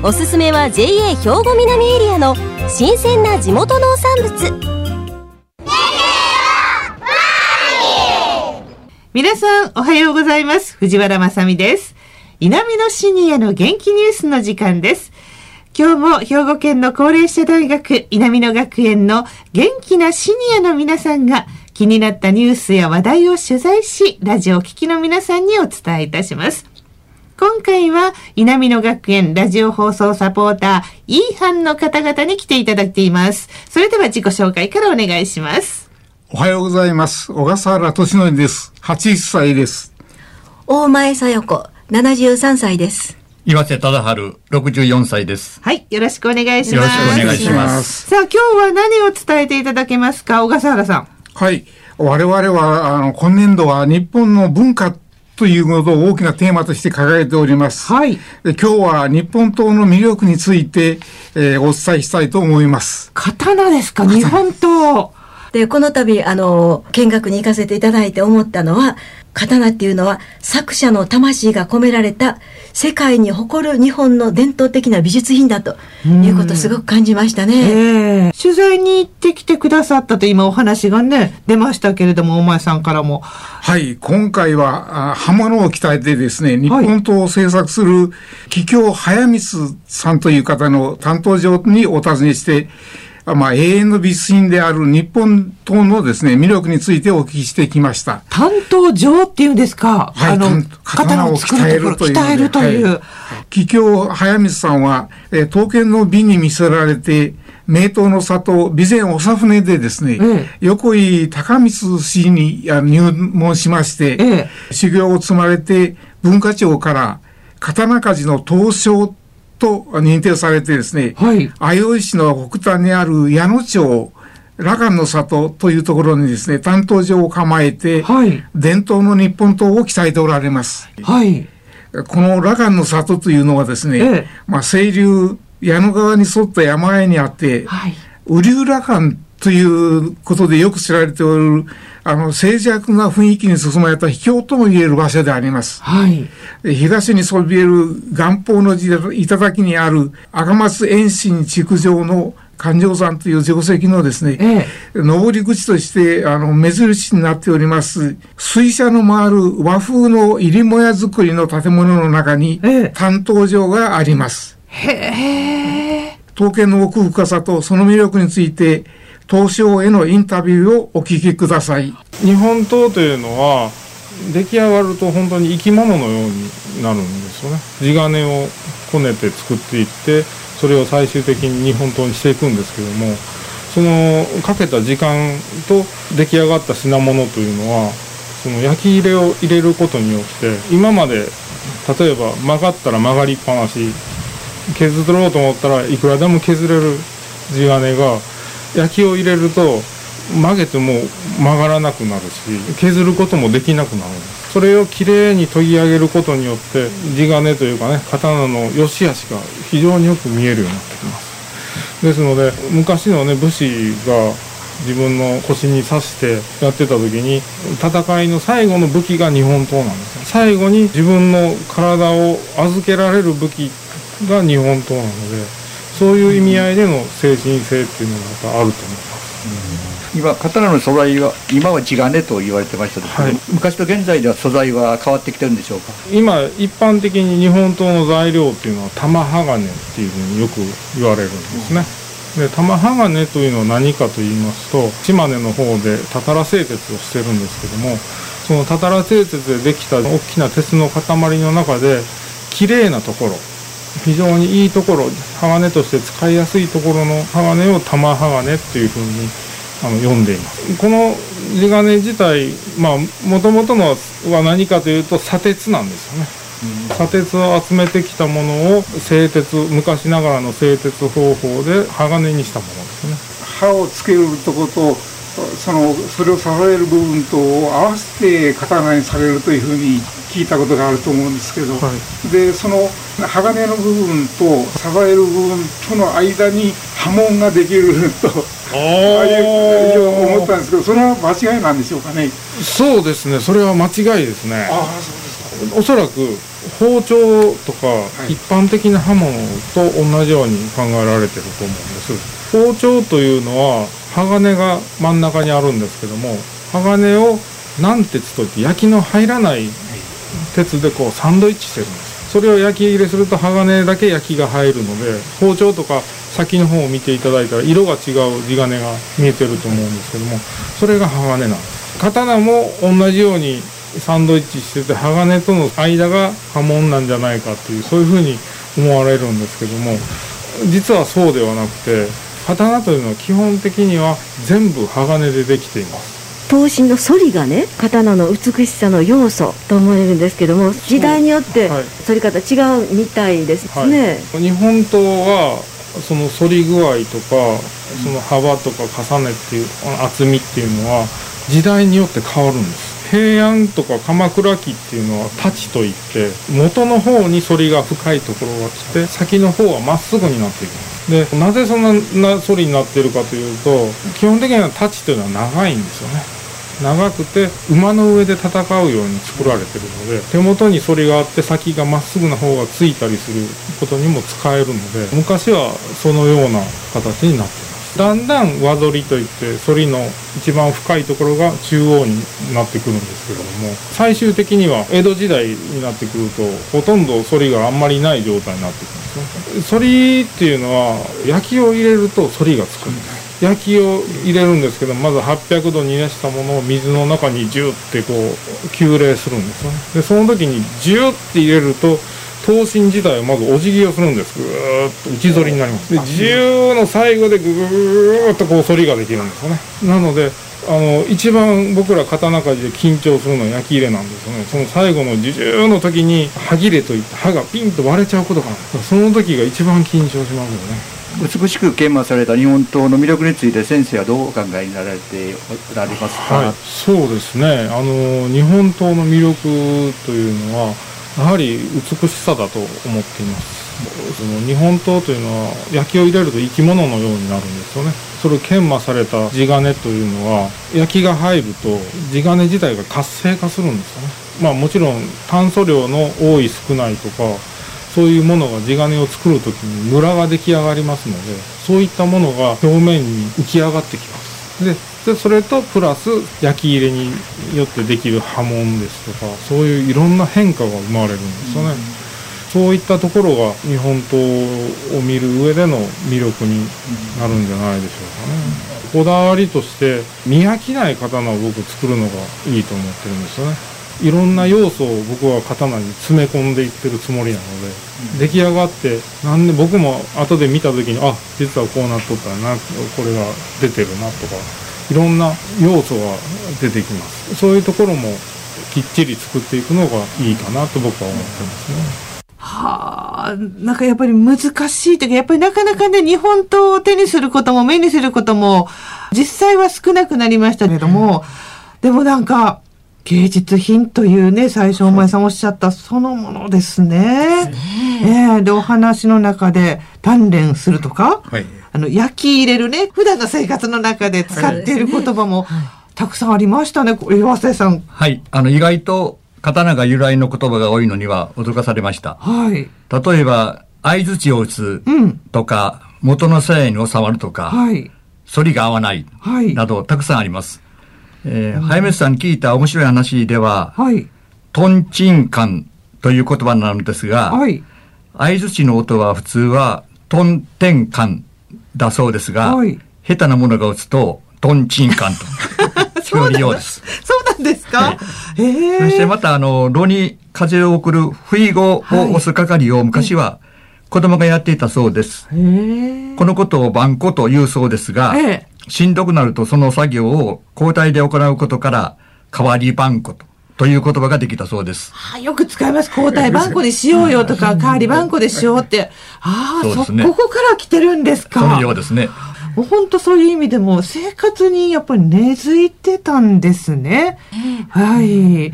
おすすめは JA 兵庫南エリアの新鮮な地元農産物。皆さんおはようございます。藤原まさです。南のシニアの元気ニュースの時間です。今日も兵庫県の高齢者大学南野学園の元気なシニアの皆さんが気になったニュースや話題を取材し、ラジオを聴きの皆さんにお伝えいたします。今回は、稲美野学園ラジオ放送サポーター、イーハンの方々に来ていただいています。それでは自己紹介からお願いします。おはようございます。小笠原敏則です。80歳です。大前さよ子、73歳です。岩瀬忠治、64歳です。はい、よろしくお願いします。よろしくお願いします。さあ、今日は何を伝えていただけますか、小笠原さん。はい。我々は、あの、今年度は日本の文化ということを大きなテーマとして掲げております。はい。で今日は日本刀の魅力について、えー、お伝えしたいと思います。刀ですか？日本刀。で、この度、あの、見学に行かせていただいて思ったのは、刀っていうのは作者の魂が込められた世界に誇る日本の伝統的な美術品だということをすごく感じましたね、えー、取材に行ってきてくださったと今お話がね出ましたけれどもお前さんからも。はい。今回は浜野を鍛えてですね日本刀を制作する桔梗早光さんという方の担当上にお尋ねしてまあ、永遠の美術品である日本刀のですね、魅力についてお聞きしてきました。担当上っていうんですか？はい、あの、刀を鍛えるという。鍛えるという。はい、桔梗早光さんは、えー、刀剣の美に見せられて、名刀の里、備前長船でですね、ええ、横井高光氏に入門しまして、ええ、修行を積まれて、文化庁から刀鍛冶の東証と認定されてですね、はい、相生市の北端にある矢野町、羅漢の里というところにですね、担当所を構えて、はい、伝統の日本刀を鍛えておられます。はい、この羅漢の里というのはですね、ええ、まあ、清流、矢野川に沿った山あいにあって、はい、雨竜羅漢ということでよく知られておる、あの、静寂な雰囲気に進まれた秘境とも言える場所であります。はい。東にそびえる元宝の頂にある赤松遠心築城の環状山という定石のですね、ええ、登り口として、あの、目印になっております、水車の回る和風の入りもや作りの建物の中に、担当場があります。へえ。刀剣の奥深さとその魅力について、東証へのインタビューをお聞きください。日本刀というのは、出来上がると本当に生き物のようになるんですよね。地金をこねて作っていって、それを最終的に日本刀にしていくんですけども、そのかけた時間と出来上がった品物というのは、その焼き入れを入れることによって、今まで例えば曲がったら曲がりっぱなし、削ろうと思ったらいくらでも削れる地金が焼きを入れると曲げても曲がらなくなるし削ることもできなくなる。んですそれをきれいに研ぎ上げることによって地金というかね刀の良し悪しが非常によく見えるようになってきます。ですので昔のね武士が自分の腰に刺してやってた時に戦いの最後の武器が日本刀なんです最後に自分の体を預けられる武器が日本刀なのでそういう意味合いでの精神性っていうのがあると思います、うん、今刀の素材は今は地金と言われてましたけど、はい、昔と現在では素材は変わってきてるんでしょうか？今一般的に日本刀の材料っていうのは玉鋼っていうふうによく言われるんですね、うん、で玉鋼というのは何かと言いますと島根の方でたたら製鉄をしてるんですけどもそのたたら製鉄でできた大きな鉄の塊の中で綺麗なところ非常にいいところ鋼として使いやすいところの鋼を玉鋼っていうふうにあの読んでいます。この地金自体まあもともとのは何かというと砂鉄なんですよね。砂鉄を集めてきたものを製鉄昔ながらの製鉄方法で鋼にしたものですね。刃をつけるとことそのそれを支える部分とを合わせて刀にされるというふうに聞いたことがあると思うんですけど、はい、でその鋼の部分と支える部分との間に波紋ができる とああ思ったんですけどそれは間違いなんでしょうかね？そうですね。それは間違いですね。あそうですか。おそらく包丁とか一般的な刃物と同じように考えられてると思うんです。包丁というのは鋼が真ん中にあるんですけども鋼を軟鉄といって焼きの入らない鉄でこうサンドイッチしてるんですそれを焼き入れすると鋼だけ焼きが入るので包丁とか先の方を見ていただいたら色が違う地金が見えてると思うんですけどもそれが鋼なんです刀も同じようにサンドイッチしてて鋼との間が刃文なん。じゃないかっていうそういうふうに思われるんですけども実はそうではなくて刀というのは基本的には全部鋼でできています刀身の反りがね刀の美しさの要素と思えるんですけども時代によって反り方違うみたいですね、はい、日本刀はその反り具合とかその幅とか重ねっていう厚みっていうのは時代によって変わるんです。平安とか鎌倉期っていうのは太刀といって元の方に反りが深いところが来て先の方はまっすぐになっていきますでなぜそんな反りになっているかというと基本的には太刀というのは長いんですよね長くて馬の上で戦うように作られてるので手元に反りがあって先がまっすぐな方がついたりすることにも使えるので昔はそのような形になってますだんだん輪反りといって反りの一番深いところが中央になってくるんですけれども最終的には江戸時代になってくるとほとんど反りがあんまりない状態になってくるんですね。反りっていうのは焼きを入れると反りがつくんです。焼きを入れるんですけどまず800度に熱したものを水の中にジューってこう急冷するんですよね。でその時にジューって入れると刀身自体はまずお辞儀をするんです。ぐーっと内反りになります。で自由の最後でぐーっとこう反りができるんですよね。なのであの一番僕ら刀鍛冶で緊張するのは焼き入れなんですよね。その最後の受注の時に歯切れといって歯がピンと割れちゃうことかなその時が一番緊張しますよね美しく研磨された日本刀の魅力について先生はどうお考えになられておられますか、はい、そうですね。あの日本刀の魅力というのはやはり美しさだと思っています。その日本刀というのは焼きを入れると生き物のようになるんですよね。それを研磨された地金というのは焼きが入ると地金自体が活性化するんですよね。まあもちろん炭素量の多い少ないとかそういうものが地金を作る時にムラが出来上がりますのでそういったものが表面に浮き上がってきます。ででそれとプラス焼き入れによってできる波紋ですとかそういういろんな変化が生まれるんですよね、うん、そういったところが日本刀を見る上での魅力になるんじゃないでしょうかね、こだわりとして見飽きない刀を僕作るのがいいと思ってるんですよねいろんな要素を僕は刀に詰め込んでいってるつもりなので、うん、出来上がってなんで僕も後で見た時にあ実はこうなっとったなこれが出てるなとかいろんな要素が出てきます。そういうところもきっちり作っていくのがいいかなと僕は思ってますね。はあ、なんかやっぱり難しいというか、やっぱりなかなかね、日本刀を手にすることも目にすることも、実際は少なくなりましたけども、でもなんか、芸術品というね、最初お前さんおっしゃったそのものですね。ねえー、で、お話の中で鍛錬するとか、はい、あの、焼き入れるね、普段の生活の中で使っている言葉も、たくさんありましたね、岩瀬さん。はい。あの、意外と、刀が由来の言葉が多いのには驚かされました。はい。例えば、相槌を打つとか、うん、元の鞘に収まるとか、はい。反りが合わない、はい。など、たくさんあります。えー、早水さんに聞いた面白い話では、はい。トンチンカンという言葉なのですが、はい。相槌の音は普通は、トンテンカンだそうですが、はい、下手なものが打つと、トンチンカンと聞こえるようです。そうなんですか、えー、そしてまた、あの、炉に風を送る不意語を押す係を昔は子供がやっていたそうです。このことを番子と言うそうですが、えー、しんどくなるとその作業を交代で行うことから、代わり番子とという言葉ができたそうです。あよく使います。交代番号でしようよとか、代わり番号でしようって。ああ、そ、ね、ここから来てるんですか。そのようですね。本当そういう意味でも生活にやっぱり根付いてたんですね。はい。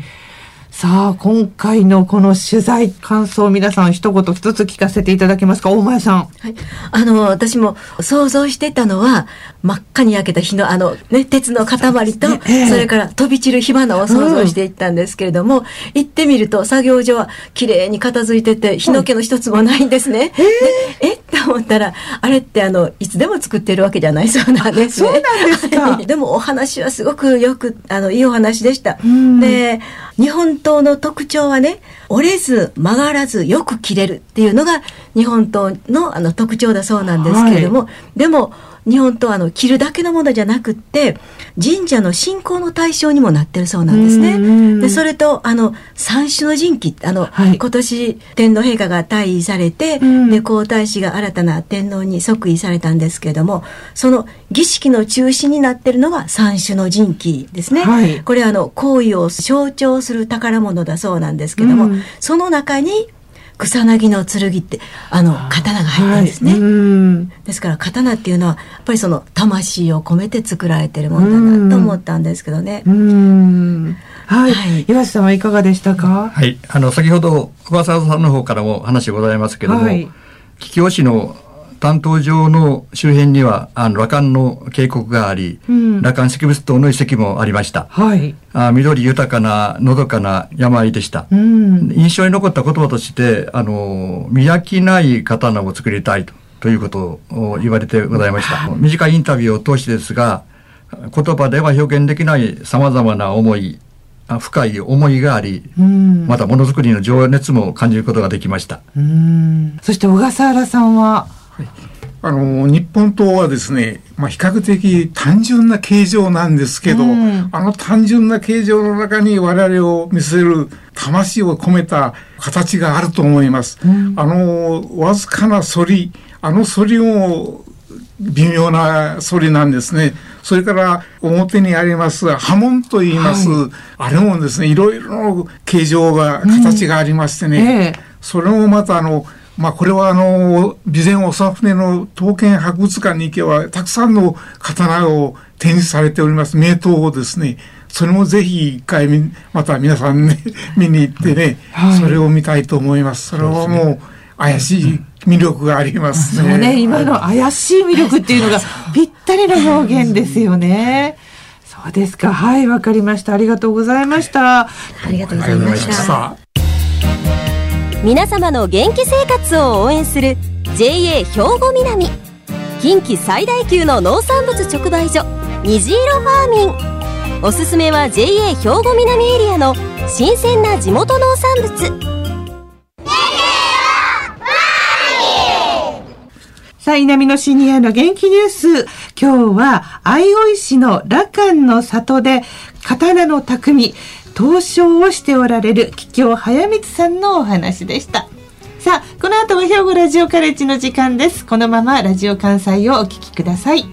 さあ、今回のこの取材感想、皆さん一言一つ聞かせていただけますか？大前さん。はい。あの、私も想像してたのは、真っ赤に焼けた火の、あの、ね、鉄の塊と、えー、それから飛び散る火花を想像していったんですけれども、うん、行ってみると作業所は綺麗に片付いてて、火の気の一つもないんですね。えー、えって思ったら、あれってあの、いつでも作ってるわけじゃないそうなんですね。そうなんですか。でもお話はすごくよく、あの、いいお話でした。で、日本刀の特徴はね折れず曲がらずよく切れるっていうのが日本刀のあの特徴だそうなんですけれども、はい、でも日本刀あの切るだけのものじゃなくって神社の信仰の対象にもなってるそうなんですね。でそれとあの三種の神器あの、はい、今年天皇陛下が退位されて、で皇太子が新たな天皇に即位されたんですけれどもその儀式の中心になってるのが三種の神器ですね。はい、これあの行為を象徴する宝物だそうなんですけども、その中に草薙の剣ってあの刀が入ってるんですね、はい、ですから刀っていうのはやっぱりその魂を込めて作られてるものだなと思ったんですけどね。はい、はい、岩瀬さんはいかがでしたか？はい。あの先ほど小笠原さんの方からも話ございますけども、はい、桔梗市の担当上の周辺にはあの羅漢の渓谷があり、うん、羅漢石仏塔の遺跡もありました、はい、あ緑豊かなのどかな山あいでした、うん、印象に残った言葉としてあの見飽きない刀を作りたいとということを言われてございました、短いインタビューを通してですが言葉では表現できないさまざまな思い深い思いがあり、またものづくりの情熱も感じることができました。そして小笠原さんはあの日本刀はですね、まあ、比較的単純な形状なんですけど、うん、あの単純な形状の中に我々を見せる魂を込めた形があると思います。うん、あのわずかな反りあの反りも微妙な反りなんですね。それから表にあります波紋と言います、はい、あれもですね、いろいろの形状が、形がありましてね、うんえ。ー、それもまたあの、まあ、これはあの備前長船の刀剣博物館に行けばたくさんの刀を展示されております名刀をですねそれもぜひ一回また皆さんね見に行ってね、はい、それを見たいと思います。それはもう怪しい魅力がありますね、そうね今の怪しい魅力っていうのがぴったりの表現ですよね。そうですか。はいわかりました。ありがとうございました。ありがとうございました皆様の元気生活を応援する JA 兵庫南。近畿最大級の農産物直売所虹色ファーミン。おすすめは JA 兵庫南エリアの新鮮な地元農産物。さあ、南のシニアの元気ニュース。今日は、相生市の羅漢の里で、刀の匠、投書をしておられる桔梗早光さんのお話でした。さあこの後は兵庫ラジオカレッジの時間です。このままラジオ関西をお聞きください。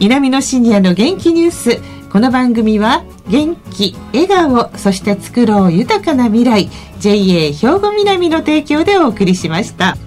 南のシニアの元気ニュース。この番組は元気笑顔そして作ろう豊かな未来。JA 兵庫南の提供でお送りしました。